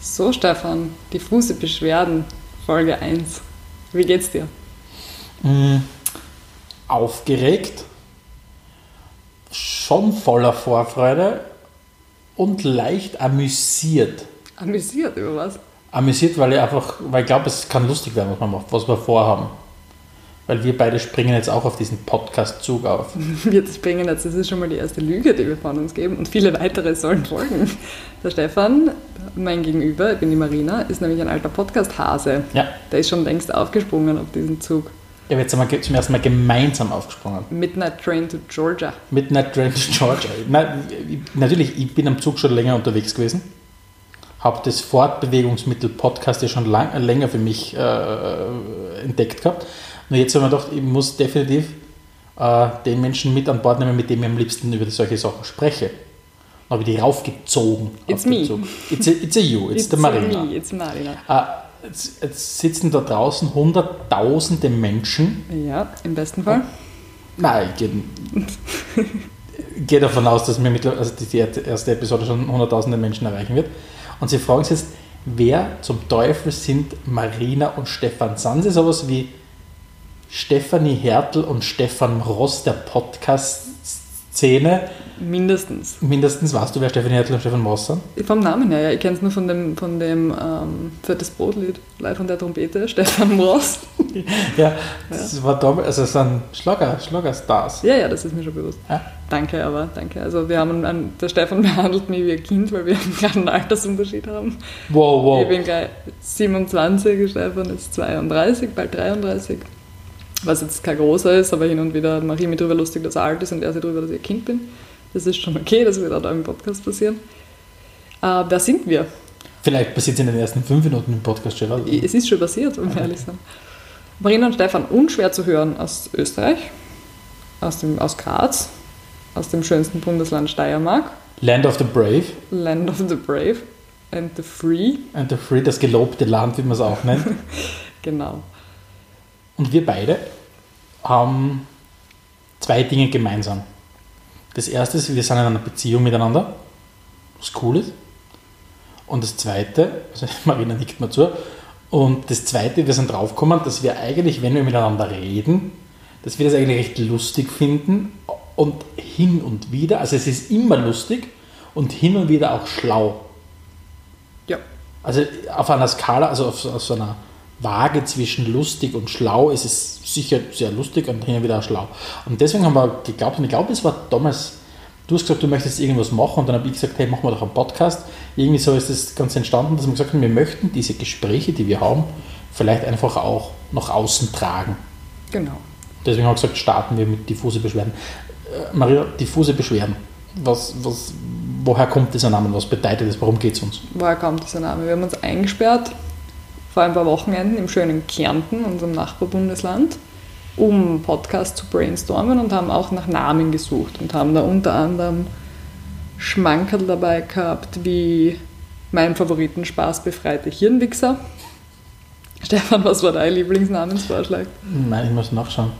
So, Stefan, diffuse Beschwerden, Folge 1. Wie geht's dir? Mm, aufgeregt, schon voller Vorfreude und leicht amüsiert. Amüsiert über was? Amüsiert, weil ich einfach, weil ich glaube, es kann lustig werden, was man macht, was wir vorhaben. Weil wir beide springen jetzt auch auf diesen Podcast-Zug auf. Wir springen jetzt, das ist schon mal die erste Lüge, die wir von uns geben und viele weitere sollen folgen. Der Stefan, mein Gegenüber, ich bin die Marina, ist nämlich ein alter Podcast-Hase. Ja. Der ist schon längst aufgesprungen auf diesen Zug. Ja, wir jetzt sind wir zum ersten Mal gemeinsam aufgesprungen. Midnight Train to Georgia. Midnight Train to Georgia. Ich- natürlich, ich bin am Zug schon länger unterwegs gewesen. Habe das Fortbewegungsmittel Podcast ja schon lang, länger für mich äh, entdeckt gehabt. Nur jetzt habe ich mir gedacht, ich muss definitiv äh, den Menschen mit an Bord nehmen, mit dem ich am liebsten über solche Sachen spreche. Dann habe ich die raufgezogen. It's me. Zug. It's a, it's a you, it's, the Marina. Me, it's Marina. Äh, jetzt, jetzt sitzen da draußen hunderttausende Menschen. Ja, im besten Fall. Nein, ich gehe, gehe davon aus, dass mir mittlerweile, also die erste Episode schon hunderttausende Menschen erreichen wird. Und sie fragen sich jetzt, wer zum Teufel sind Marina und Stefan? Sind sie sowas wie Stefanie Hertel und Stefan Ross der Podcast-Szene? Mindestens. Mindestens weißt du, wer Stefanie Hertel und Stefan Ross sind? Vom Namen her, ja. Ich kenne es nur von dem, von dem ähm, Fettes Brotlied, live von der Trompete, Stefan Moss. Ja, das war damals, also es sind Schlager, Schlagerstars. Ja, ja, das ist mir schon bewusst. Ja. Danke, aber danke. Also wir haben einen, der Stefan behandelt mich wie ein Kind, weil wir einen kleinen Altersunterschied haben. Wow, wow. Ich bin gleich 27, der Stefan ist 32, bald 33. Was jetzt kein großer ist, aber hin und wieder mache ich mich darüber lustig, dass er alt ist und er sich darüber, dass ich ein Kind bin. Das ist schon okay, das wird auch da im Podcast passieren. Äh, wer sind wir? Vielleicht passiert es in den ersten fünf Minuten im Podcast schon. Also. Es ist schon passiert, wenn wir ehrlich sind. Marina und Stefan, unschwer zu hören aus Österreich, aus, dem, aus Graz, aus dem schönsten Bundesland Steiermark, Land of the Brave Land of the Brave and the Free. and the Free, das gelobte Land, wie man es auch nennt. Genau. Und wir beide haben zwei Dinge gemeinsam. Das erste ist, wir sind in einer Beziehung miteinander, was cool ist. Und das zweite, also Marina nickt mir zu, und das zweite, wir sind draufgekommen, dass wir eigentlich, wenn wir miteinander reden, dass wir das eigentlich recht lustig finden und hin und wieder, also es ist immer lustig und hin und wieder auch schlau. Ja. Also auf einer Skala, also auf, auf so einer Waage zwischen lustig und schlau ist es sicher sehr lustig und hin wieder auch schlau. Und deswegen haben wir geglaubt, und ich glaube, es war damals, du hast gesagt, du möchtest irgendwas machen und dann habe ich gesagt, hey, machen wir doch einen Podcast. Irgendwie so ist das Ganze entstanden, dass wir gesagt haben, wir möchten diese Gespräche, die wir haben, vielleicht einfach auch nach außen tragen. Genau. Deswegen haben wir gesagt, starten wir mit diffuse Beschwerden. Äh, Maria, diffuse Beschwerden. Was, was, woher kommt dieser Name? Was bedeutet das? Warum geht es uns? Woher kommt dieser Name? Wir haben uns eingesperrt vor ein paar Wochenenden im schönen Kärnten, unserem Nachbarbundesland, um Podcast zu brainstormen und haben auch nach Namen gesucht und haben da unter anderem Schmankerl dabei gehabt, wie mein Favoriten spaßbefreite Hirnwichser. Stefan, was war dein Lieblingsnamensvorschlag? Nein, ich muss nachschauen.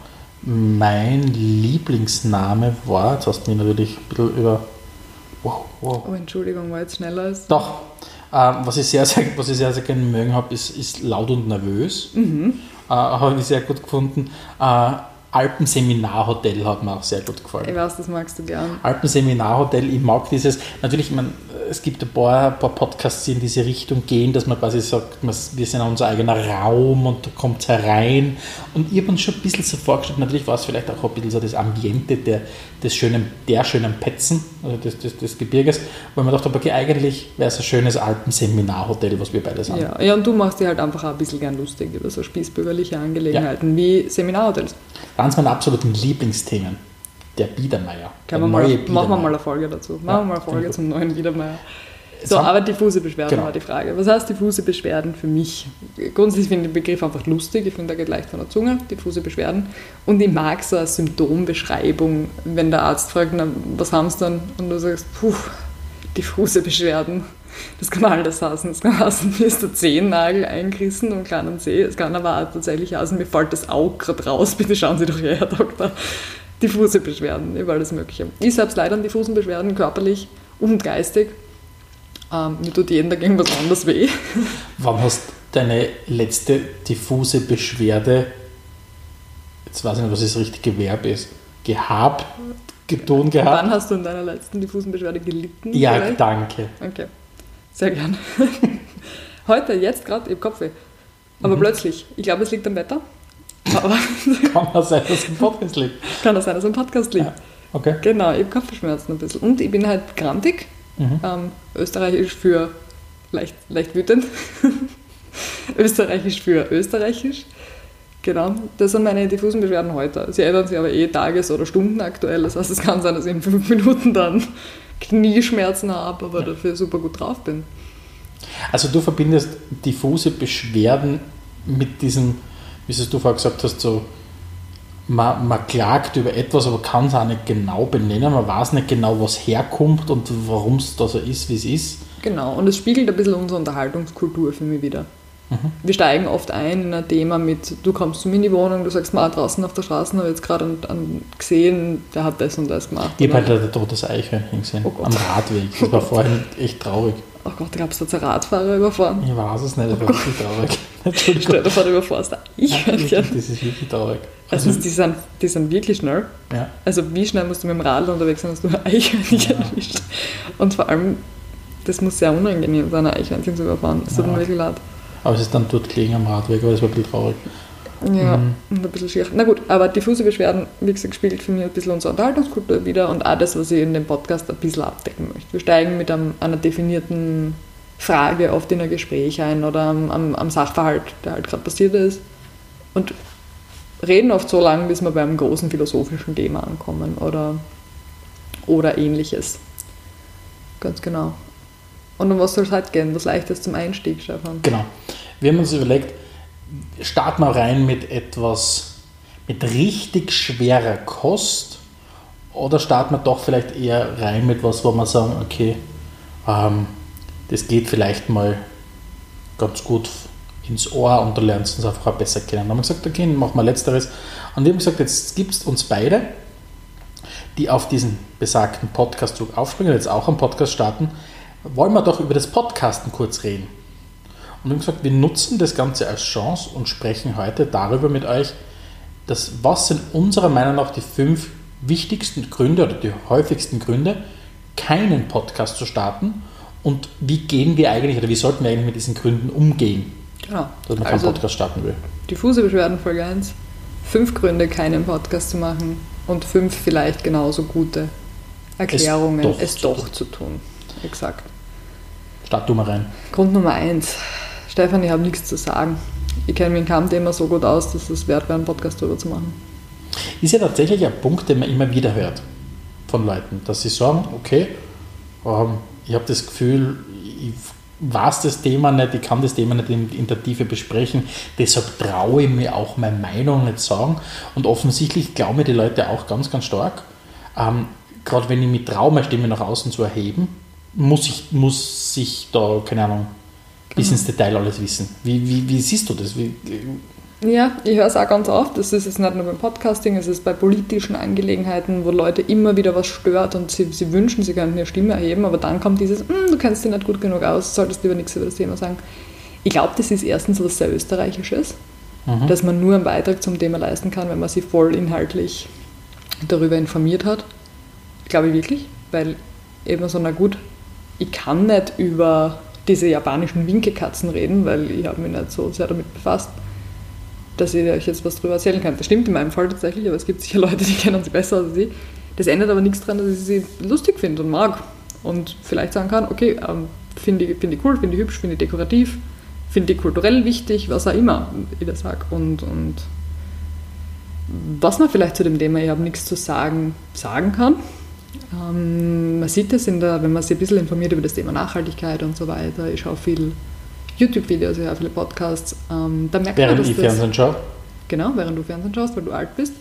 Mein Lieblingsname war, jetzt hast du mich natürlich ein bisschen über. Wow, wow. Oh, Entschuldigung, war jetzt schneller als. Doch, was, ich sehr, sehr, was ich sehr, sehr gerne mögen habe, ist, ist laut und nervös. Äh, habe ich sehr gut gefunden. Alpenseminarhotel hat mir auch sehr gut gefallen. Ich weiß, das magst du gern. Alpenseminarhotel, ich mag dieses, natürlich, ich mein, es gibt ein paar, ein paar Podcasts, die in diese Richtung gehen, dass man quasi sagt, man- wir sind unser eigener Raum und da kommt herein. Und ich habe uns schon ein bisschen so vorgestellt, natürlich war es vielleicht auch ein bisschen so das Ambiente der, des schönen, der schönen Petzen, also des, des, des Gebirges, weil man dachte, okay, eigentlich wäre es ein schönes Alpenseminarhotel, was wir beide sind. Ja, ja, und du machst dir halt einfach auch ein bisschen gern lustig über so spießbürgerliche Angelegenheiten wie Seminarhotels. Eines meiner absoluten Lieblingsthemen, der Biedermeier. Der mal, neue machen wir Biedermeier. mal eine Folge dazu. Machen Ja, wir mal eine Folge zum neuen Biedermeier. So, haben- aber diffuse Beschwerden Genau. war die Frage. Was heißt diffuse Beschwerden für mich? Grundsätzlich finde ich den Begriff einfach lustig. Ich finde, der geht leicht von der Zunge, diffuse Beschwerden. Und ich mag so eine Symptombeschreibung, wenn der Arzt fragt, na, was haben sie dann? Und du sagst, puh, diffuse Beschwerden. Das kann alles heißen. Es kann heißen, mir ist der Zehennagel eingerissen und kleinen Zeh. Es kann aber auch tatsächlich heißen, mir fällt das Auge gerade raus. Bitte schauen Sie doch her, Herr Doktor. Diffuse Beschwerden, über alles Mögliche. Ich selbst leider an diffusen Beschwerden, körperlich und geistig. Ähm, mir tut jeden Tag irgendwas anderes weh. Wann hast deine letzte diffuse Beschwerde, jetzt weiß ich nicht, was das richtige Verb ist, gehabt, getun gehabt? Wann hast du in deiner letzten diffusen Beschwerde gelitten? Ja, vielleicht? danke. Okay, sehr gern. Heute, jetzt gerade, ich habe Kopfweh. Aber Mhm. plötzlich. Ich glaube, es liegt am Wetter. Aber Kann man sein, dass es im Podcast liegt. kann das sein, dass es am Podcast liegt. Ja. Okay. Genau, ich habe Kopfschmerzen ein bisschen. Und ich bin halt grantig. Mhm. Ähm, österreichisch für leicht, leicht wütend. österreichisch für österreichisch. Genau, das sind meine diffusen Beschwerden heute. Sie ändern sich aber eh tages- oder stundenaktuell. Das heißt, es kann sein, dass ich in fünf Minuten dann Knieschmerzen habe, aber dafür super gut drauf bin. Also du verbindest diffuse Beschwerden mit diesem, wie es du vorher gesagt hast, so man, man klagt über etwas, aber kann es auch nicht genau benennen. Man weiß nicht genau, was herkommt und warum es da so ist, wie es ist. Genau, und es spiegelt ein bisschen unsere Unterhaltungskultur für mich wieder. Wir steigen oft ein in ein Thema mit, du kommst zu mir in die Wohnung, du sagst mal draußen auf der Straße, habe jetzt gerade einen, einen gesehen, der hat das und das gemacht. Ich habe halt ein totes Eichhörnchen gesehen, Oh am Radweg. Das war vorhin echt traurig. Oh Gott, gab es da einen Radfahrer überfahren? Ich weiß es nicht, das war wirklich traurig. Stell dir vor, du überfährst ein Das Eichhörnchen. ist wirklich traurig. Also die sind, die sind wirklich schnell. ja. Also wie schnell musst du mit dem Radl unterwegs sein, dass du ein Eichhörnchen Ja. erwischt? Und vor allem, das muss sehr unangenehm sein, ein Eichhörnchen zu überfahren. Das tut mir wirklich leid. Aber es ist dann dort gelegen am Radweg, aber das war ein bisschen traurig. Ja, Mhm. und ein bisschen schier. Na gut, aber diffuse Beschwerden, wie gesagt, spiegelt für mich ein bisschen unsere Unterhaltungskultur wieder und auch das, was ich in dem Podcast ein bisschen abdecken möchte. Wir steigen mit einem, einer definierten Frage oft in ein Gespräch ein oder am, am, am Sachverhalt, der halt gerade passiert ist und reden oft so lange, bis wir beim großen philosophischen Thema ankommen oder, oder ähnliches. Ganz genau. Und um was soll es heute gehen? Was leichtes zum Einstieg, Stefan? Genau. Wir haben uns überlegt, starten wir rein mit etwas, mit richtig schwerer Kost oder starten wir doch vielleicht eher rein mit was, wo wir sagen, okay, ähm, das geht vielleicht mal ganz gut ins Ohr und du lernst uns einfach auch besser kennen. Dann haben wir gesagt, okay, machen wir Letzteres. Und wir haben gesagt, jetzt gibt es uns beide, die auf diesen besagten Podcast-Zug aufspringen, jetzt auch am Podcast starten, wollen wir doch über das Podcasten kurz reden. Und wir haben gesagt, wir nutzen das Ganze als Chance und sprechen heute darüber mit euch, dass, was sind unserer Meinung nach die fünf wichtigsten Gründe oder die häufigsten Gründe, keinen Podcast zu starten und wie gehen wir eigentlich oder wie sollten wir eigentlich mit diesen Gründen umgehen, Genau. dass man keinen Also, Podcast starten will. diffuse Beschwerden Folge 1. Fünf Gründe, keinen Podcast zu machen und fünf vielleicht genauso gute Erklärungen, doch es zu doch zu tun. Exakt. Start du mal rein. Grund Nummer eins. Stefan, ich habe nichts zu sagen. Ich kenne mich in keinem Thema so gut aus, dass es wert wäre, einen Podcast darüber zu machen. Ist ja tatsächlich ein Punkt, den man immer wieder hört von Leuten, dass sie sagen, okay, ähm, ich habe das Gefühl, ich weiß das Thema nicht, ich kann das Thema nicht in, in der Tiefe besprechen, deshalb traue ich mir auch meine Meinung nicht sagen. Und offensichtlich glauben mir die Leute auch ganz, ganz stark. Ähm, Gerade wenn ich mich traue, meine Stimme nach außen zu erheben, muss ich, muss ich da, keine Ahnung, bis ins Detail alles wissen. Wie, wie, wie siehst du das? Wie, Ja, ich höre es auch ganz oft. Das ist jetzt nicht nur beim Podcasting, es ist bei politischen Angelegenheiten, wo Leute immer wieder was stört und sie, sie wünschen, sie könnten ihre Stimme erheben, aber dann kommt dieses, "Hm, du kennst dich nicht gut genug aus, solltest lieber nichts über das Thema sagen. Ich glaube, das ist erstens was sehr Österreichisches, Mhm. dass man nur einen Beitrag zum Thema leisten kann, wenn man sich voll inhaltlich darüber informiert hat. Glaube ich wirklich, weil eben so, na gut, ich kann nicht über diese japanischen Winkekatzen reden, weil ich habe mich nicht so sehr damit befasst dass ich euch jetzt was darüber erzählen kann. Das stimmt in meinem Fall tatsächlich, aber es gibt sicher Leute, die kennen sie besser als ich. Das ändert aber nichts daran, dass ich sie lustig finde und mag. Und vielleicht sagen kann, okay, ähm, finde ich, find ich cool, finde ich hübsch, finde ich dekorativ, finde ich kulturell wichtig, was auch immer ich da sage. Und, und was man vielleicht zu dem Thema, ich habe nichts zu sagen, sagen kann. Ähm, man sieht das, in der, wenn man sich ein bisschen informiert über das Thema Nachhaltigkeit und so weiter. Ich schaue viel YouTube-Videos, ich höre viele Podcasts. Ähm, da merkt man, während dass ich das, Fernsehen schaue? Genau, während du Fernsehen schaust, weil du alt bist.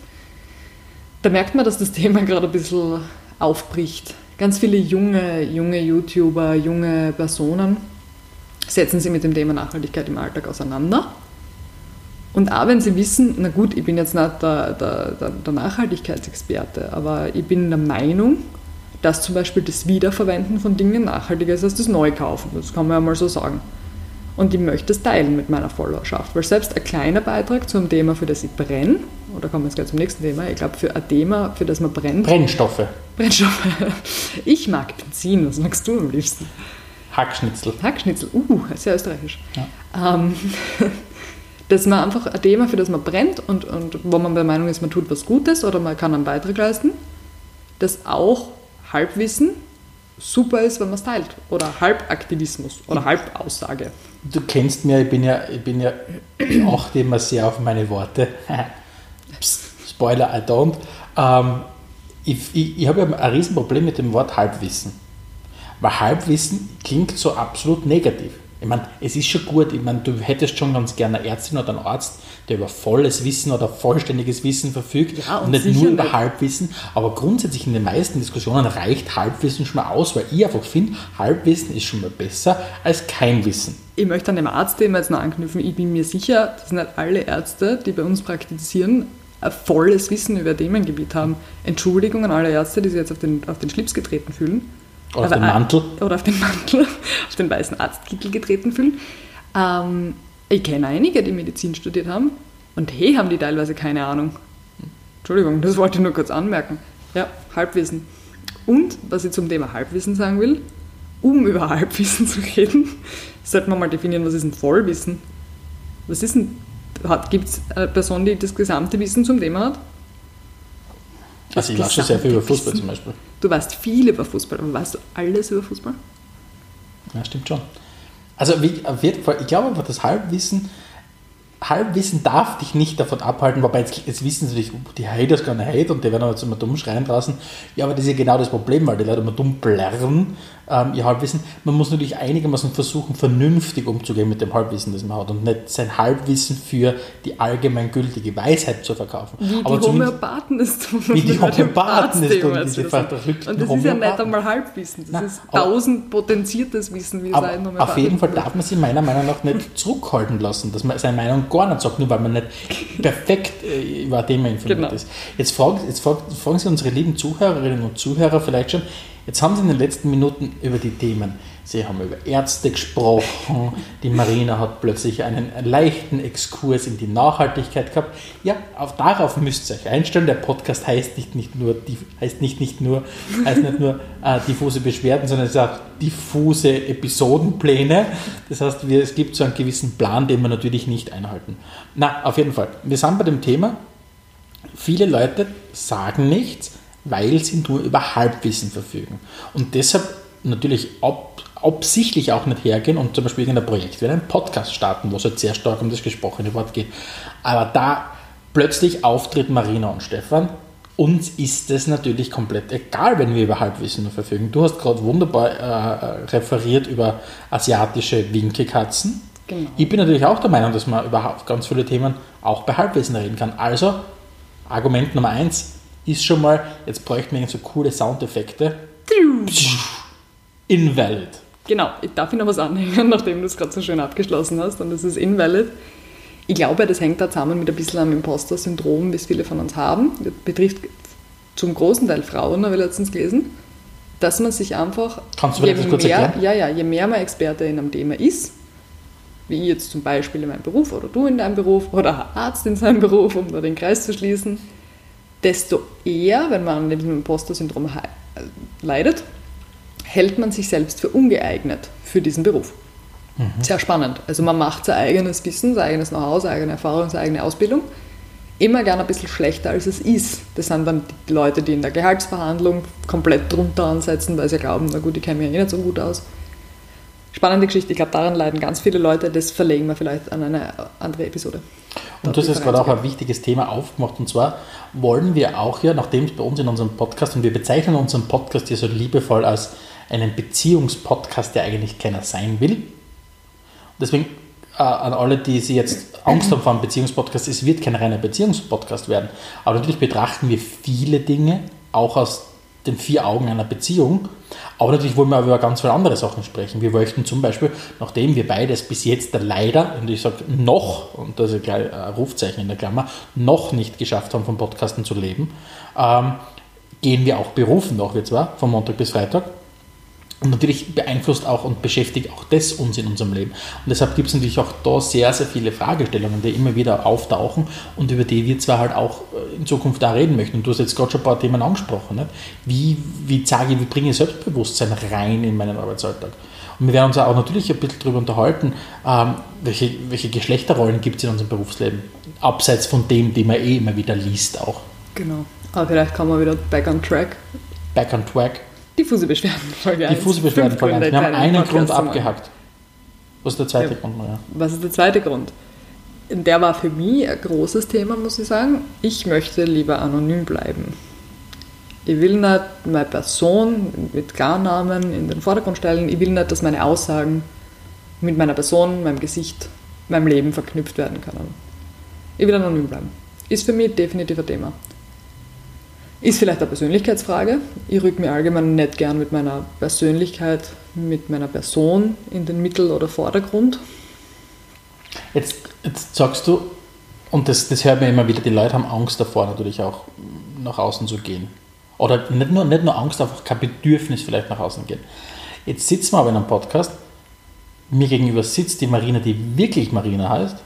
Da merkt man, dass das Thema gerade ein bisschen aufbricht. Ganz viele junge, junge YouTuber, junge Personen setzen sich mit dem Thema Nachhaltigkeit im Alltag auseinander. Und auch wenn sie wissen, na gut, ich bin jetzt nicht der, der, der, Nachhaltigkeitsexperte, aber ich bin der Meinung, dass zum Beispiel das Wiederverwenden von Dingen nachhaltiger ist als das Neukaufen. Das kann man ja mal so sagen. Und ich möchte es teilen mit meiner Followerschaft, weil selbst ein kleiner Beitrag zum Thema, für das ich brenne, oder kommen wir jetzt gleich zum nächsten Thema, ich glaube, für ein Thema, für das man brennt. Brennstoffe. Brennstoffe. Ich mag Benzin, was magst du am liebsten? Hackschnitzel. Hackschnitzel, uh, sehr österreichisch. Ja. Ähm, dass man einfach ein Thema, für das man brennt und, und wo man der Meinung ist, man tut was Gutes oder man kann einen Beitrag leisten, das auch Halbwissen super ist, wenn man es teilt. Oder Halbaktivismus oder Halbaussage. Du kennst mir, ich bin ja, ich bin ja auch immer sehr auf meine Worte. Spoiler, I don't. Ähm, ich, ich, ich habe ja ein Riesenproblem mit dem Wort Halbwissen. Weil Halbwissen klingt so absolut negativ. Ich meine, es ist schon gut, ich meine, du hättest schon ganz gerne eine Ärztin oder einen Arzt, der über volles Wissen oder vollständiges Wissen verfügt ja, und, und, nicht nur über. Halbwissen. Aber grundsätzlich in den meisten Diskussionen reicht Halbwissen schon mal aus, weil ich einfach finde, Halbwissen ist schon mal besser als kein Wissen. Ich möchte an dem Arztthema jetzt noch anknüpfen. Ich bin mir sicher, dass nicht alle Ärzte, die bei uns praktizieren, ein volles Wissen über Themengebiet haben. Entschuldigung an alle Ärzte, die sich jetzt auf den, auf den Schlips getreten fühlen. Oder auf den Mantel. Oder auf den Mantel, auf den weißen Arztkittel getreten fühlen. Ähm, ich kenne einige, die Medizin studiert haben und hey, haben die teilweise keine Ahnung. Entschuldigung, das wollte ich nur kurz anmerken. Ja, Halbwissen. Und was ich zum Thema Halbwissen sagen will, um über Halbwissen zu reden, sollte man mal definieren, was ist ein Vollwissen? Was ist ein, gibt es eine Person, die das gesamte Wissen zum Thema hat? Also ich weiß schon sehr viel über Fußball zum Beispiel. Du weißt viel über Fußball, aber weißt du alles über Fußball? Ja, stimmt schon. Also wie, auf jeden Fall, ich glaube aber, das Halbwissen Halbwissen darf dich nicht davon abhalten, wobei jetzt, jetzt wissen sie natürlich, die Haters gonna hate und die werden jetzt immer dumm schreien draußen. Ja, aber das ist ja genau das Problem, weil die Leute immer dumm blärren, ähm, ihr Halbwissen. Man muss natürlich einigermaßen versuchen, vernünftig umzugehen mit dem Halbwissen, das man hat und nicht sein Halbwissen für die allgemeingültige Weisheit zu verkaufen. Wie aber die Homöopathen ist tun. Wie die Homöopathen ist tun, diese verrückten Und das ist ja nicht einmal Halbwissen, das Nein, ist tausend potenziertes Wissen, wie es ein Homöopathen Auf jeden Fall darf man sich meiner Meinung nach nicht zurückhalten lassen, dass man seine Meinung gar nicht sagt, nur weil man nicht perfekt äh, über ein Thema informiert genau. ist. Jetzt fragen, jetzt fragen Sie unsere lieben Zuhörerinnen und Zuhörer vielleicht schon, jetzt haben Sie in den letzten Minuten über die Themen Sie haben über Ärzte gesprochen, die Marina hat plötzlich einen leichten Exkurs in die Nachhaltigkeit gehabt. Ja, auch darauf müsst ihr euch einstellen. Der Podcast heißt nicht, nicht nur, heißt nicht, nicht nur, heißt nicht nur äh, diffuse Beschwerden, sondern es ist auch diffuse Episodenpläne. Das heißt, wir, es gibt so einen gewissen Plan, den wir natürlich nicht einhalten. Na, auf jeden Fall. Wir sind bei dem Thema, viele Leute sagen nichts, weil sie nur über Halbwissen verfügen. Und deshalb natürlich ab, absichtlich auch nicht hergehen und zum Beispiel irgendein Projekt wie einen Podcast starten, wo es halt sehr stark um das gesprochene Wort geht. Aber da plötzlich auftritt Marina und Stefan, uns ist es natürlich komplett egal, wenn wir über Halbwissen verfügen. Du hast gerade wunderbar äh, referiert über asiatische Winkelkatzen. Genau. Ich bin natürlich auch der Meinung, dass man über ganz viele Themen auch bei Halbwissen reden kann. Also, Argument Nummer eins ist schon mal, jetzt bräuchten wir so coole Soundeffekte. Invalid. Genau, ich darf ich noch was anhängen, nachdem du es gerade so schön abgeschlossen hast, und das ist invalid. Ich glaube, das hängt da zusammen mit ein bisschen am Imposter-Syndrom, wie es viele von uns haben. Das betrifft zum großen Teil Frauen, habe ich letztens gelesen, dass man sich einfach. Kannst du mir das kurz mehr, erklären? Ja, ja, je mehr man Experte in einem Thema ist, wie ich jetzt zum Beispiel in meinem Beruf oder du in deinem Beruf oder Arzt in seinem Beruf, um da den Kreis zu schließen, desto eher, wenn man an dem Imposter-Syndrom leidet, hält man sich selbst für ungeeignet für diesen Beruf. Mhm. Sehr spannend. Also man macht sein eigenes Wissen, sein eigenes Know-how, seine eigene Erfahrung, seine eigene Ausbildung immer gerne ein bisschen schlechter, als es ist. Das sind dann die Leute, die in der Gehaltsverhandlung komplett drunter ansetzen, weil sie glauben, na gut, ich kenne mich ja eh nicht so gut aus. Spannende Geschichte. Ich glaube, daran leiden ganz viele Leute. Das verlegen wir vielleicht an eine andere Episode. Und du hast jetzt gerade auch ein wichtiges Thema aufgemacht. Und zwar wollen wir auch ja, nachdem es bei uns in unserem Podcast, und wir bezeichnen unseren Podcast hier so liebevoll als einen Beziehungspodcast, der eigentlich keiner sein will. Deswegen äh, an alle, die sie jetzt Angst haben vor einem Beziehungspodcast, es wird kein reiner Beziehungspodcast werden. Aber natürlich betrachten wir viele Dinge auch aus den vier Augen einer Beziehung. Aber natürlich wollen wir über ganz viele andere Sachen sprechen. Wir möchten zum Beispiel, nachdem wir beides bis jetzt leider, und ich sage noch, und das ist ein Rufzeichen in der Klammer, noch nicht geschafft haben, vom Podcasten zu leben, ähm, gehen wir auch berufen nach wir zwar, von Montag bis Freitag. Und natürlich beeinflusst auch und beschäftigt auch das uns in unserem Leben. Und deshalb gibt es natürlich auch da sehr, sehr viele Fragestellungen, die immer wieder auftauchen und über die wir zwar halt auch äh, in Zukunft da reden möchten. Und du hast jetzt gerade schon ein paar Themen angesprochen. Nicht? Wie, wie sage ich, wie bringe ich Selbstbewusstsein rein in meinen Arbeitsalltag? Und wir werden uns auch natürlich ein bisschen darüber unterhalten, ähm, welche, welche Geschlechterrollen gibt es in unserem Berufsleben, abseits von dem, die man eh immer wieder liest auch. Genau. Aber vielleicht kommen wir wieder back on track. Back on track. Diffuse Beschwerden, Folge Diffuse Beschwerden, Folge 1. Wir haben einen Grund abgehackt. Was ist der zweite ja. Grund? Ja. Was ist der zweite Grund? Der war für mich ein großes Thema, muss ich sagen. Ich möchte lieber anonym bleiben. Ich will nicht meine Person mit Klarnamen in den Vordergrund stellen. Ich will nicht, dass meine Aussagen mit meiner Person, meinem Gesicht, meinem Leben verknüpft werden können. Ich will anonym bleiben. Ist für mich definitiv ein Thema. Ist vielleicht eine Persönlichkeitsfrage. Ich rück mir allgemein nicht gern mit meiner Persönlichkeit, mit meiner Person in den Mittel- oder Vordergrund. Jetzt, jetzt sagst du, und das, das hört man immer wieder, die Leute haben Angst davor, natürlich auch nach außen zu gehen. Oder nicht nur, nicht nur Angst, einfach kein Bedürfnis vielleicht nach außen gehen. Jetzt sitzen wir aber in einem Podcast, mir gegenüber sitzt die Marina, die wirklich Marina heißt.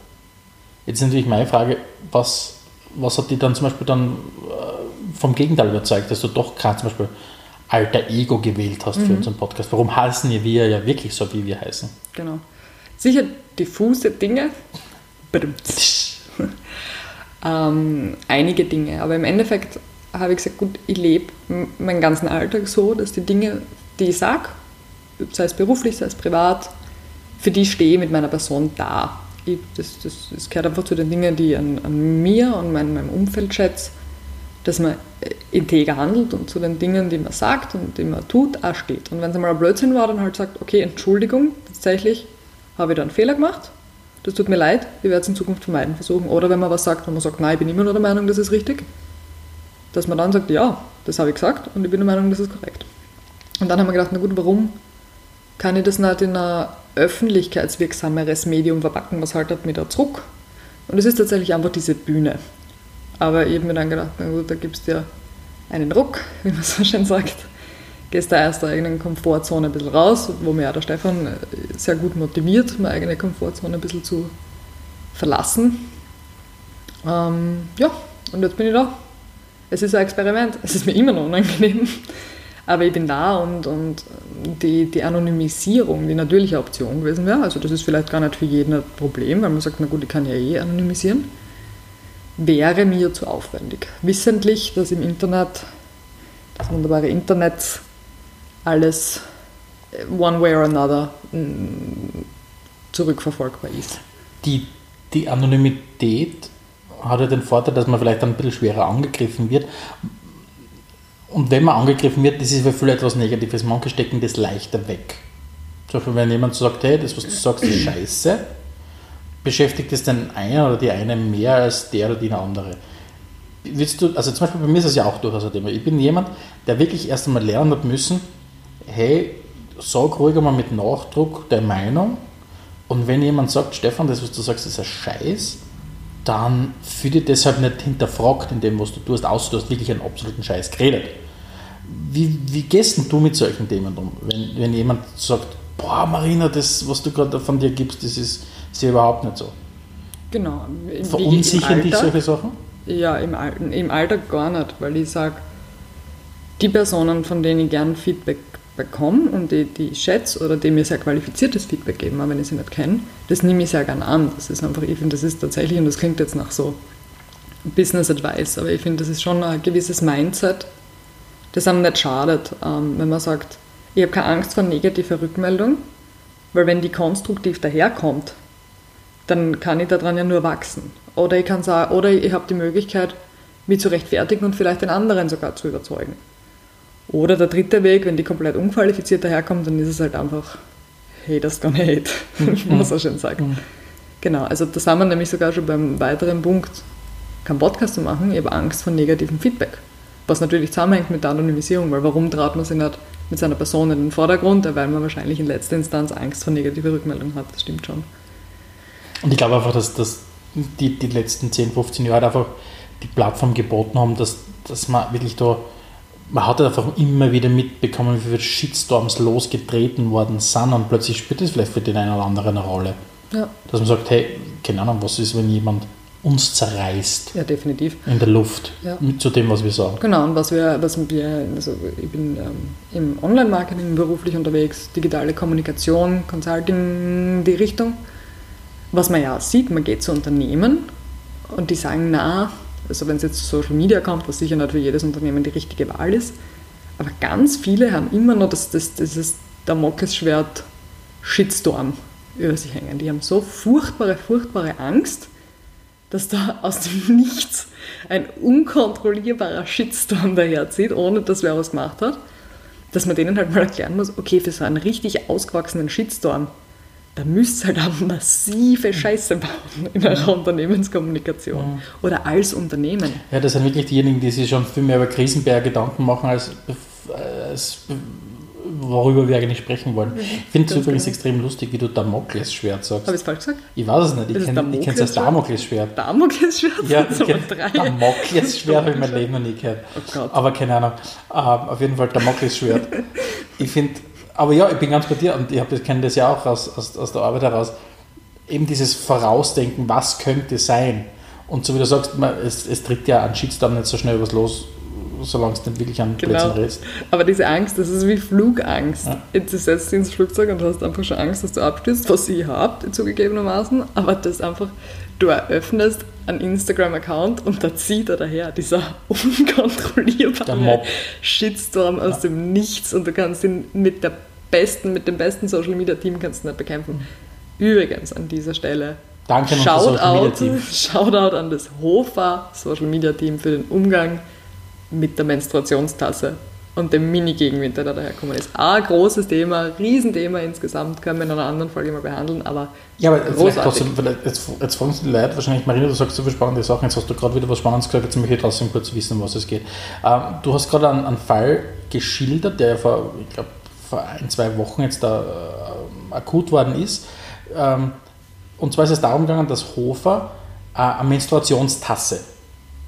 Jetzt ist natürlich meine Frage, was, was hat die dann zum Beispiel dann äh, vom Gegenteil überzeugt, dass du doch kein zum Beispiel alter Ego gewählt hast mhm. für unseren Podcast. Warum heißen wir ja wirklich so, wie wir heißen? Genau. Sicher diffuse Dinge. ähm, einige Dinge, aber im Endeffekt habe ich gesagt, gut, ich lebe meinen ganzen Alltag so, dass die Dinge, die ich sage, sei es beruflich, sei es privat, für die stehe ich mit meiner Person da. Ich, das, das, das gehört einfach zu den Dingen, die ich an, an mir und mein, meinem Umfeld schätze dass man integer handelt und zu den Dingen, die man sagt und die man tut, auch steht. Und wenn es einmal ein Blödsinn war, dann halt sagt, okay, Entschuldigung, tatsächlich habe ich da einen Fehler gemacht, das tut mir leid, ich werde es in Zukunft vermeiden versuchen. Oder wenn man was sagt, wenn man sagt, nein, ich bin immer nur der Meinung, das ist richtig, dass man dann sagt, ja, das habe ich gesagt und ich bin der Meinung, das ist korrekt. Und dann haben wir gedacht, na gut, warum kann ich das nicht in ein öffentlichkeitswirksameres Medium verpacken, was halt hat mir da zurück? Und es ist tatsächlich einfach diese Bühne. Aber ich habe mir dann gedacht, na gut, da gibst du ja einen Ruck, wie man so schön sagt. Gehst da aus der eigenen Komfortzone ein bisschen raus, wo mir ja der Stefan äh, sehr gut motiviert, meine eigene Komfortzone ein bisschen zu verlassen. Ähm, ja, und jetzt bin ich da. Es ist ein Experiment, es ist mir immer noch unangenehm, aber ich bin da und, und die, die Anonymisierung, die natürliche Option gewesen wäre, also das ist vielleicht gar nicht für jeden ein Problem, weil man sagt, na gut, ich kann ja eh anonymisieren wäre mir zu aufwendig. Wissentlich, dass im Internet, das wunderbare Internet, alles äh, one way or another mm, zurückverfolgbar ist. Die, die Anonymität hat ja den Vorteil, dass man vielleicht ein bisschen schwerer angegriffen wird. Und wenn man angegriffen wird, das ist für viele etwas Negatives. Manche stecken das leichter weg. Zum Beispiel, wenn jemand sagt, hey, das, was du sagst, ist scheiße, beschäftigt es den einen oder die eine mehr als der oder die andere? Willst du, also zum Beispiel bei mir ist es ja auch durchaus ein Thema. Ich bin jemand, der wirklich erst einmal lernen hat müssen, hey, sag ruhig einmal mit Nachdruck der Meinung und wenn jemand sagt, Stefan, das, was du sagst, ist ein Scheiß, dann fühle dich deshalb nicht hinterfragt in dem, was du tust, außer du hast wirklich einen absoluten Scheiß geredet. Wie, wie gehst du mit solchen Themen um? Wenn, wenn jemand sagt, boah, Marina, das, was du gerade von dir gibst, das ist, ist ja überhaupt nicht so. Genau. Verunsichern dich solche Sachen? Ja, im, im Alltag gar nicht, weil ich sage, die Personen, von denen ich gern Feedback bekomme und die, die ich schätze oder die mir sehr qualifiziertes Feedback geben, auch wenn ich sie nicht kenne, das nehme ich sehr gern an. Das ist einfach, ich finde, das ist tatsächlich, und das klingt jetzt nach so Business Advice, aber ich finde, das ist schon ein gewisses Mindset, das einem nicht schadet, ähm, wenn man sagt, ich habe keine Angst vor negativer Rückmeldung, weil wenn die konstruktiv daherkommt, dann kann ich daran ja nur wachsen. Oder ich kann sagen, oder ich habe die Möglichkeit, mich zu rechtfertigen und vielleicht den anderen sogar zu überzeugen. Oder der dritte Weg, wenn die komplett unqualifiziert daherkommt, dann ist es halt einfach haters gonna hate, wie man so schön sagt. Mhm. Genau, also da sind wir nämlich sogar schon beim weiteren Punkt, keinen Podcast zu machen, ich habe Angst vor negativem Feedback. Was natürlich zusammenhängt mit der Anonymisierung, weil warum traut man sich nicht mit seiner Person in den Vordergrund? Weil man wahrscheinlich in letzter Instanz Angst vor negativer Rückmeldung hat, das stimmt schon. Und ich glaube einfach, dass, dass die, die letzten 10, 15 Jahre einfach die Plattform geboten haben, dass, dass man wirklich da man hat einfach immer wieder mitbekommen, wie viele Shitstorms losgetreten worden sind und plötzlich spielt das vielleicht für den einen oder anderen eine Rolle. Ja. Dass man sagt, hey, keine Ahnung, was ist, wenn jemand uns zerreißt Ja, definitiv. in der Luft Ja. mit zu dem, was wir sagen. Genau, und was wir, was wir also ich bin ähm, im Online-Marketing beruflich unterwegs, digitale Kommunikation, Consulting, die Richtung. Was man ja sieht, man geht zu Unternehmen und die sagen, na, also wenn es jetzt zu Social Media kommt, was sicher nicht für jedes Unternehmen die richtige Wahl ist, aber ganz viele haben immer noch das, das, dieses Damoklesschwert Shitstorm über sich hängen. Die haben so furchtbare, furchtbare Angst, dass da aus dem Nichts ein unkontrollierbarer Shitstorm daherzieht, ohne dass wer was gemacht hat, dass man denen halt mal erklären muss, okay, für so einen richtig ausgewachsenen Shitstorm, da müsst ihr halt auch massive Scheiße bauen in eurer Unternehmenskommunikation oder als Unternehmen. Ja, das sind wirklich diejenigen, die sich schon viel mehr über Krisenberg Gedanken machen, als, als worüber wir eigentlich sprechen wollen. Ich finde es übrigens genau. extrem lustig, wie du Damoklesschwert sagst. Habe ich es falsch gesagt? Ich weiß es nicht, ich kenne es als Damoklesschwert. Damoklesschwert? Ja, Das ich kenn. Damoklesschwert habe ich mein Leben noch nie gehört. Oh. Aber keine Ahnung. Ähm, auf jeden Fall Damoklesschwert. ich finde, aber ja, ich bin ganz bei dir und ich das- kenne das ja auch aus, aus, aus der Arbeit heraus. Eben dieses Vorausdenken, was könnte sein. Und so wie du sagst, man, es, es tritt ja an Shitstorm nicht so schnell was los, solange es nicht wirklich an Genau. Blödsinn redest. Aber diese Angst, das ist wie Flugangst. Ja. Jetzt setzt dich ins Flugzeug und hast einfach schon Angst, dass du abstürzt, was ich habe, zugegebenermaßen. Aber das einfach, du eröffnest einen Instagram-Account und da zieht er daher, dieser unkontrollierbare. Shitstorm aus dem Nichts und du kannst ihn mit der besten, mit dem besten Social-Media-Team kannst du nicht bekämpfen. Übrigens an dieser Stelle Danke Social Media Shoutout, Team. Shoutout an das Hofa Social Media Team für den Umgang mit der Menstruationstasse und dem Mini-Gegenwind, der da daherkommen ist. Ein großes Thema, Riesenthema insgesamt, können wir in einer anderen Folge mal behandeln, aber Ja, aber Großartig. trotzdem, vielleicht, jetzt, jetzt fragen sich die Leute wahrscheinlich, Marina, du sagst so viele spannende Sachen, jetzt hast du gerade wieder was Spannendes gesagt, jetzt möchte ich trotzdem kurz wissen, um was es geht. Ähm, du hast gerade einen, einen Fall geschildert, der ja vor, ich glaube, vor ein, zwei Wochen jetzt da äh, akut worden ist. Ähm, und zwar ist es darum gegangen, dass Hofer äh, eine Menstruationstasse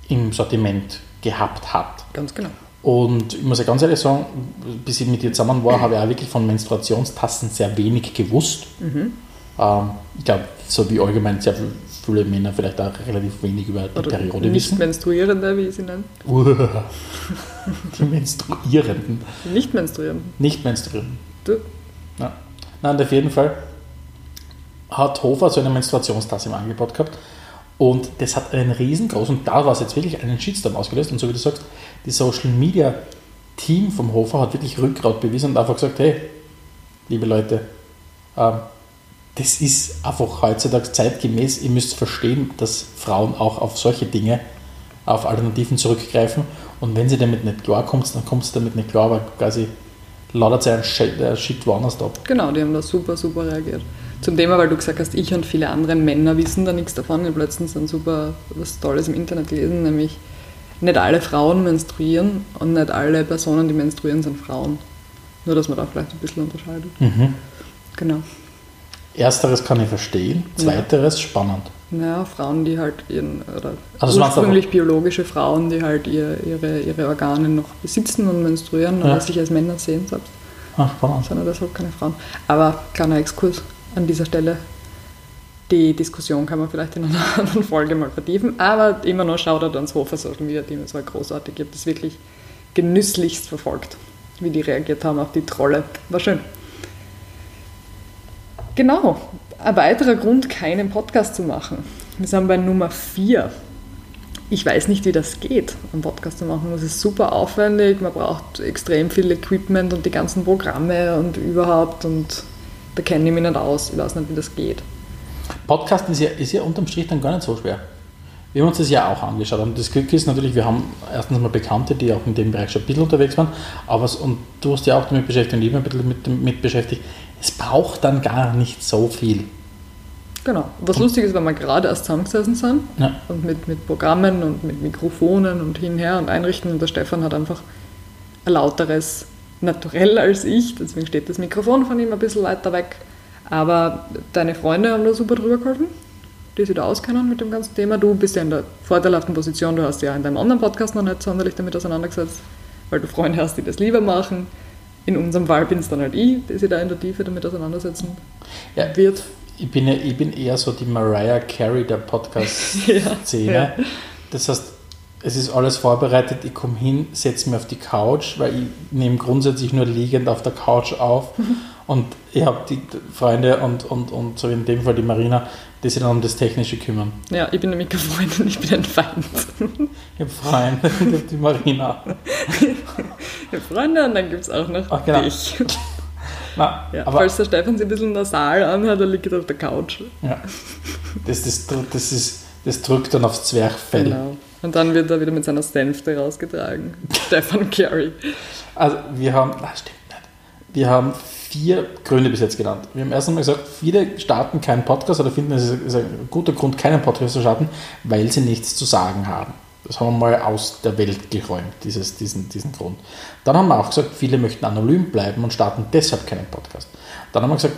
im Sortiment gehabt hat. ganz genau. Und ich muss ja ganz ehrlich sagen, bis ich mit dir zusammen war, habe ich auch wirklich von Menstruationstassen sehr wenig gewusst. Mhm. Ähm, ich glaube, so wie allgemein sehr viele Männer vielleicht auch relativ wenig über die Oder Periode nicht wissen. Menstruierende, wie ich sie nenne. Uah. die Menstruierenden, Nicht Menstruierende. nicht Menstruierenden. Du, Ja. Nein, und auf jeden Fall hat Hofer so eine Menstruationstasse im Angebot gehabt und das hat einen riesengroßen, und da war es jetzt wirklich einen Shitstorm ausgelöst und so wie du sagst, die Social Media Team vom Hofer hat wirklich Rückgrat bewiesen und einfach gesagt, hey, liebe Leute, ähm, das ist einfach heutzutage zeitgemäß, ihr müsst verstehen, dass Frauen auch auf solche Dinge, auf Alternativen zurückgreifen und wenn sie damit nicht klarkommt, dann kommt sie damit nicht klar, aber quasi laudert sie einen äh, Shit woanders ab. genau, die haben da super, super reagiert. Zum Thema, weil du gesagt hast, ich und viele andere Männer wissen da nichts davon. Ich habe letztens ein super was Tolles im Internet gelesen, nämlich nicht alle Frauen menstruieren und nicht alle Personen, die menstruieren, sind Frauen. Nur, dass man da vielleicht ein bisschen unterscheidet. Mhm. Genau. Ersteres kann ich verstehen, zweiteres spannend. Naja, Frauen, die halt ihren, oder Also ursprünglich biologische Frauen, die halt ihr, ihre, ihre Organe noch besitzen und menstruieren, Ja. aber sich als Männer sehen selbst, Ah, spannend. sondern deshalb keine Frauen. Aber kleiner Exkurs an dieser Stelle. Die Diskussion kann man vielleicht in einer anderen Folge mal vertiefen, aber immer noch Shoutout ans Hofer Social Media Team, es war großartig. Ich habe das wirklich genüsslichst verfolgt, wie die reagiert haben auf die Trolle. War schön. Genau, ein weiterer Grund, keinen Podcast zu machen. Wir sind bei Nummer 4. Ich weiß nicht, wie das geht, einen Podcast zu machen. Das ist super aufwendig, man braucht extrem viel Equipment und die ganzen Programme und überhaupt und da kenne ich mich nicht aus. Ich weiß nicht, wie das geht. Podcast ist ja, ist ja unterm Strich dann gar nicht so schwer. Wir haben uns das ja auch angeschaut und das Glück ist natürlich, wir haben erstens mal Bekannte, die auch in dem Bereich schon ein bisschen unterwegs waren, aber es- und du hast ja auch damit beschäftigt und ich bin ein bisschen mit, mit beschäftigt. Es braucht dann gar nicht so viel. Genau. Was lustig ist, wenn wir gerade erst zusammengesessen sind Ja. und mit, mit Programmen und mit Mikrofonen und hinher und einrichten und der Stefan hat einfach ein lauteres Naturell als ich, deswegen steht das Mikrofon von ihm ein bisschen weiter weg. Aber deine Freunde haben da super drüber geholfen, die sich da auskennen mit dem ganzen Thema. Du bist ja in der vorteilhaften Position, du hast ja in deinem anderen Podcast noch nicht sonderlich damit auseinandergesetzt. weil du Freunde hast, die das lieber machen. In unserem Fall bin es dann halt ich, die sich da in der Tiefe damit auseinandersetzen Ja. wird. Ich bin, ja, ich bin eher so die Mariah Carey der Podcast-Szene. Ja, ja. Das heißt, es ist alles vorbereitet, ich komme hin, setze mich auf die Couch, weil ich nehme grundsätzlich nur liegend auf der Couch auf und ich habe die Freunde und, und, und so in dem Fall die Marina, die sich dann um das Technische kümmern. Ja, ich bin nämlich kein Freund und ich bin ein Feind. Ich habe Freunde und ich habe die Marina. Ich habe Freunde und dann gibt es auch noch Ach, genau. dich. Na, Ja, aber falls der Stefan sich ein bisschen nasal anhört, dann liegt er auf der Couch. ja, das, das, das, ist, das drückt dann aufs Zwerchfell. Genau. Und dann wird er wieder mit seiner Sänfte rausgetragen. Stefan Carey. Also wir haben, ah, stimmt nicht. Wir haben vier Gründe bis jetzt genannt. Wir haben erst einmal gesagt, viele starten keinen Podcast oder finden, es ist ein guter Grund, keinen Podcast zu starten, weil sie nichts zu sagen haben. Das haben wir mal aus der Welt geräumt, dieses, diesen, diesen Grund. Dann haben wir auch gesagt, viele möchten anonym bleiben und starten deshalb keinen Podcast. Dann haben wir gesagt,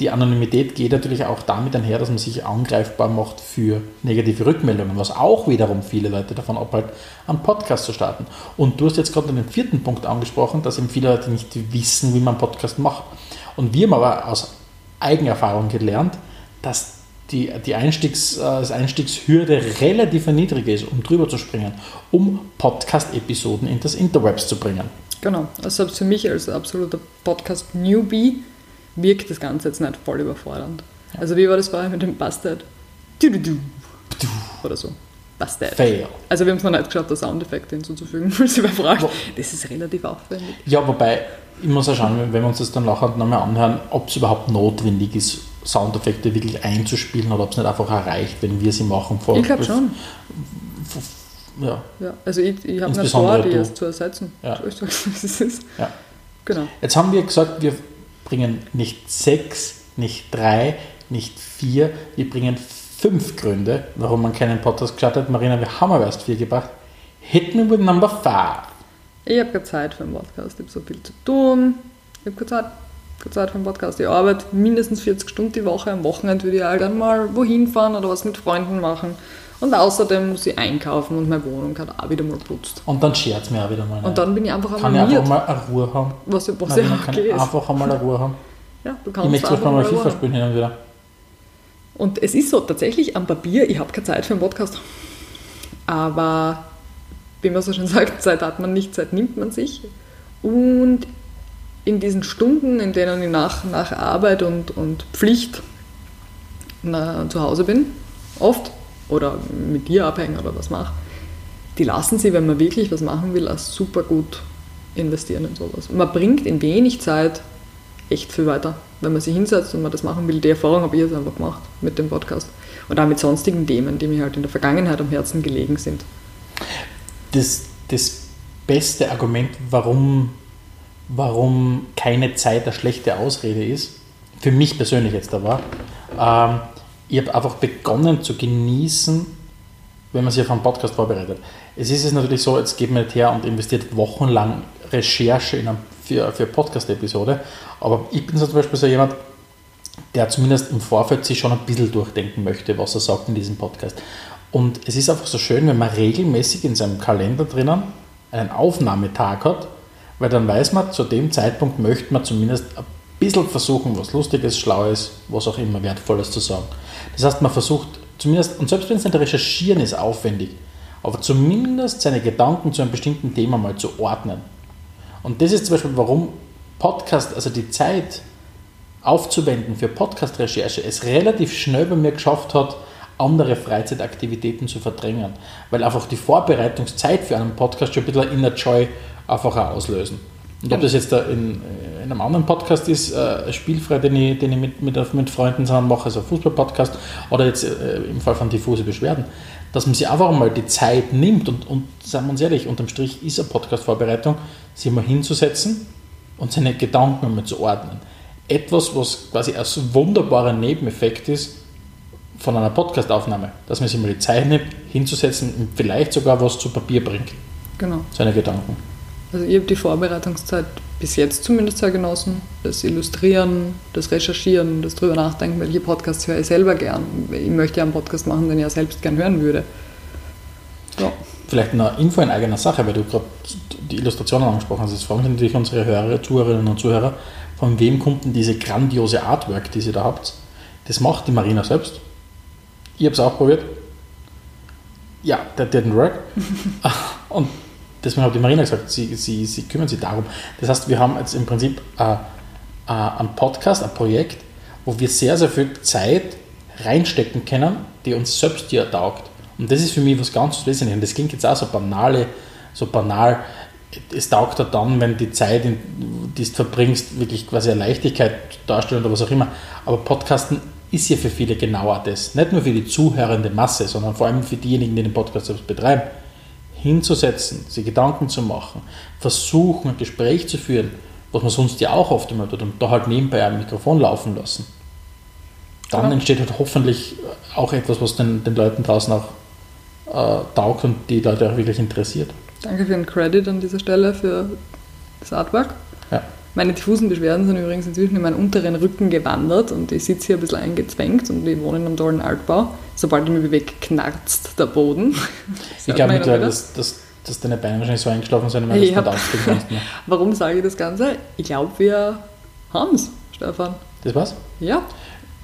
die Anonymität geht natürlich auch damit einher, dass man sich angreifbar macht für negative Rückmeldungen, was auch wiederum viele Leute davon abhält, einen Podcast zu starten. Und du hast jetzt gerade den vierten Punkt angesprochen, dass eben viele Leute nicht wissen, wie man einen Podcast macht. Und wir haben aber aus Eigenerfahrung gelernt, dass die, die Einstiegs, äh, das Einstiegshürde relativ niedrig ist, um drüber zu springen, um Podcast-Episoden in das Interwebs zu bringen. Genau. Also für mich als absoluter Podcast-Newbie wirkt das Ganze jetzt nicht voll überfordernd. Also wie war das vorher mit dem Bastard? Du-du-du. Oder so. Bastard. Fail. Also wir haben es noch nicht geschafft, da Soundeffekte hinzuzufügen, weil sie überfragt. Wo- Das ist relativ aufwendig. Ja, wobei, ich muss ja schauen, wenn wir uns das dann nachher nochmal anhören, ob es überhaupt notwendig ist, Soundeffekte wirklich einzuspielen oder ob es nicht einfach erreicht, wenn wir sie machen. Vor, Ich glaube schon. Ja, Ja. Also ich, ich habe nicht vor, die du. jetzt zu ersetzen. Ja. So das, wie es ist. ja. Genau. Jetzt haben wir gesagt, wir bringen nicht sechs, nicht drei, nicht vier, wir bringen fünf Gründe, warum man keinen Podcast gestartet hat. Marina, wir haben aber erst vier gebracht. Hit me with number five. Ich habe keine Zeit für einen Podcast, ich habe so viel zu tun. Ich habe keine Zeit, keine Zeit für einen Podcast. Ich arbeite mindestens 40 Stunden die Woche. Am Wochenende würde ich halt dann mal wohin fahren oder was mit Freunden machen. Und außerdem muss ich einkaufen und meine Wohnung hat auch wieder mal putzt. Und dann scherzt mir auch wieder mal. Und dann bin ich einfach kann ich einfach mal eine Ruhe haben. Was, was ja Marina, auch kann ich ist. einfach einmal eine Ruhe haben. Ja, du Ich kannst möchte zum Beispiel einfach mal FIFA spielen hin und wieder. Und es ist so, tatsächlich am Papier, ich habe keine Zeit für einen Podcast. Aber, wie man so schön sagt, Zeit hat man nicht, Zeit nimmt man sich. Und in diesen Stunden, in denen ich nach, nach Arbeit und, und Pflicht na, zu Hause bin, oft, oder mit dir abhängen oder was mache, die lassen sie, wenn man wirklich was machen will, als super gut investieren in sowas. Man bringt in wenig Zeit echt viel weiter, wenn man sich hinsetzt und man das machen will. Die Erfahrung habe ich jetzt einfach gemacht mit dem Podcast. Und auch mit sonstigen Themen, die mir halt in der Vergangenheit am Herzen gelegen sind. das, das beste Argument, warum, warum keine Zeit eine schlechte Ausrede ist, für mich persönlich jetzt war, ähm, ich habe einfach begonnen zu genießen, wenn man sich auf einen Podcast vorbereitet. Es ist es natürlich so, jetzt geht man nicht her und investiert wochenlang Recherche in einem, für, für Podcast-Episode, aber ich bin so zum Beispiel so jemand, der zumindest im Vorfeld sich schon ein bisschen durchdenken möchte, was er sagt in diesem Podcast. Und es ist einfach so schön, wenn man regelmäßig in seinem Kalender drinnen einen Aufnahmetag hat, weil dann weiß man, zu dem Zeitpunkt möchte man zumindest ein bisschen versuchen, was Lustiges, Schlaues, was auch immer Wertvolles zu sagen. Das heißt, man versucht zumindest, und selbst wenn es nicht recherchieren ist, aufwendig, aber zumindest seine Gedanken zu einem bestimmten Thema mal zu ordnen. Und das ist zum Beispiel, warum Podcast, also die Zeit aufzuwenden für Podcast-Recherche, es relativ schnell bei mir geschafft hat, andere Freizeitaktivitäten zu verdrängen, weil einfach die Vorbereitungszeit für einen Podcast schon ein bisschen Inner Joy einfach auch auslösen. Und ob das jetzt da in, in einem anderen Podcast ist, äh, spielfrei, den ich, den ich mit, mit, mit Freunden zusammen mache, also Fußball-Podcast, oder jetzt äh, im Fall von diffuse Beschwerden, dass man sich einfach mal die Zeit nimmt und, und sagen wir uns ehrlich, unterm Strich ist eine Podcast-Vorbereitung, sich mal hinzusetzen und seine Gedanken einmal zu ordnen. Etwas, was quasi ein wunderbarer Nebeneffekt ist von einer Podcast-Aufnahme, dass man sich mal die Zeit nimmt, hinzusetzen und vielleicht sogar was zu Papier bringt, Genau. seine Gedanken. Also ich habe die Vorbereitungszeit bis jetzt zumindest sehr genossen. Das Illustrieren, das Recherchieren, das drüber nachdenken, welche Podcasts höre ich selber gern. Ich möchte ja einen Podcast machen, den ich ja selbst gern hören würde. Ja. Vielleicht eine Info in eigener Sache, weil du gerade die Illustrationen angesprochen hast, jetzt fragen natürlich unsere Hörer, Zuhörerinnen und Zuhörer, von wem kommt denn diese grandiose Artwork, die ihr da habt? Das macht die Marina selbst. Ich habe es auch probiert. Ja, that didn't work. und deswegen hat die Marina gesagt, sie, sie, sie kümmern sich darum. Das heißt, wir haben jetzt im Prinzip äh, äh, einen Podcast, ein Projekt, wo wir sehr, sehr viel Zeit reinstecken können, die uns selbst hier taugt. Und das ist für mich was ganz Wesentliches. Und das klingt jetzt auch so banale, so banal. Es taugt halt dann, wenn die Zeit, die du verbringst, wirklich quasi eine Leichtigkeit darstellt oder was auch immer. Aber Podcasten ist ja für viele genauer das. Nicht nur für die zuhörende Masse, sondern vor allem für diejenigen, die den Podcast selbst betreiben. Hinzusetzen, sich Gedanken zu machen, versuchen, ein Gespräch zu führen, was man sonst ja auch oft immer tut, und da halt nebenbei ein Mikrofon laufen lassen. Dann ja. entsteht halt hoffentlich auch etwas, was den, den Leuten draußen auch äh, taugt und die Leute auch wirklich interessiert. Danke für den Credit an dieser Stelle für das Artwork. Ja. Meine diffusen Beschwerden sind übrigens inzwischen in meinen unteren Rücken gewandert und ich sitze hier ein bisschen eingezwängt und ich wohne in einem tollen Altbau. Sobald ich mich bewege, knarzt der Boden. ich glaube mittlerweile, dass, dass, dass deine Beine wahrscheinlich so eingeschlafen sind, weil du das nicht kannst. Warum sage ich das Ganze? Ich glaube, wir haben es, Stefan. Das war's? Ja.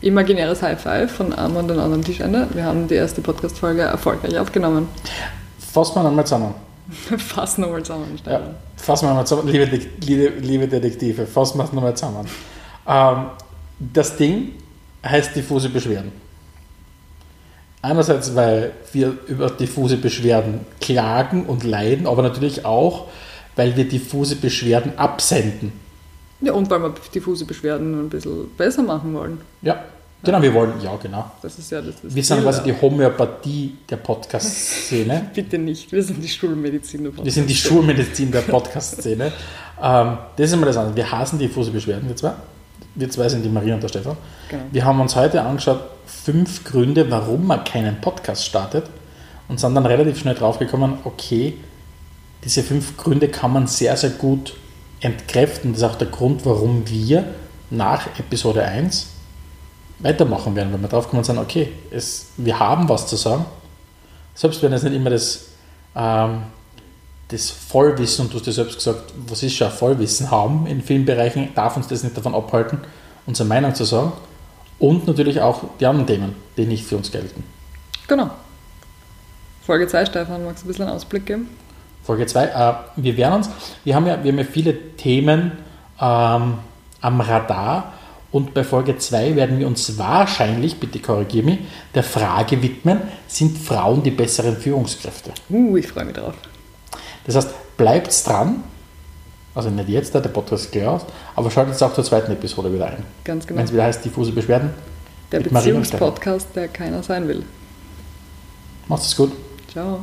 Imaginäres High Five von einem und einem anderen Tischende. Wir haben die erste Podcast-Folge erfolgreich aufgenommen. Fassen wir nochmal zusammen. Fassen wir nochmal zusammen. Ja, fassen wir nochmal zusammen, liebe, liebe, liebe Detektive, fassen wir es nochmal zusammen. Ähm, das Ding heißt diffuse Beschwerden. Einerseits, weil wir über diffuse Beschwerden klagen und leiden, aber natürlich auch, weil wir diffuse Beschwerden absenden. Ja, und weil wir diffuse Beschwerden ein bisschen besser machen wollen. Ja, genau, wir wollen, ja, genau. Das ist ja das, das wir sind quasi die Homöopathie der Podcast-Szene. Bitte nicht, wir sind die Schulmedizin der Podcast-Szene. Wir sind die Schulmedizin der Podcast-Szene. ähm, das ist immer das andere. Wir hassen diffuse Beschwerden, wir zwei. Wir zwei sind die Maria und der Stefan. Genau. Wir haben uns heute angeschaut, fünf Gründe, warum man keinen Podcast startet und sind dann relativ schnell draufgekommen, okay, diese fünf Gründe kann man sehr, sehr gut entkräften. Das ist auch der Grund, warum wir nach Episode 1 weitermachen werden, weil wir drauf kommen und sagen, okay, es, wir haben was zu sagen. Selbst wenn es nicht immer das, ähm, das Vollwissen, und du hast ja selbst gesagt, was ist schon Vollwissen haben in vielen Bereichen, darf uns das nicht davon abhalten, unsere Meinung zu sagen. Und natürlich auch die anderen Themen, die nicht für uns gelten. Genau. Folge 2, Stefan, magst du ein bisschen einen Ausblick geben? Folge 2. Äh, wir werden uns, wir haben ja, wir haben ja viele Themen ähm, am Radar und bei Folge 2 werden wir uns wahrscheinlich, bitte korrigiere mich, der Frage widmen, sind Frauen die besseren Führungskräfte? Uh, ich freue mich drauf. Das heißt, bleibt dran, also nicht jetzt, der Podcast ist klar aus, aber schaltet es auch zur zweiten Episode wieder ein. Ganz genau. Wenn es wieder heißt, diffuse Beschwerden. Der Beziehungspodcast, der keiner sein will. Macht es gut. Ciao.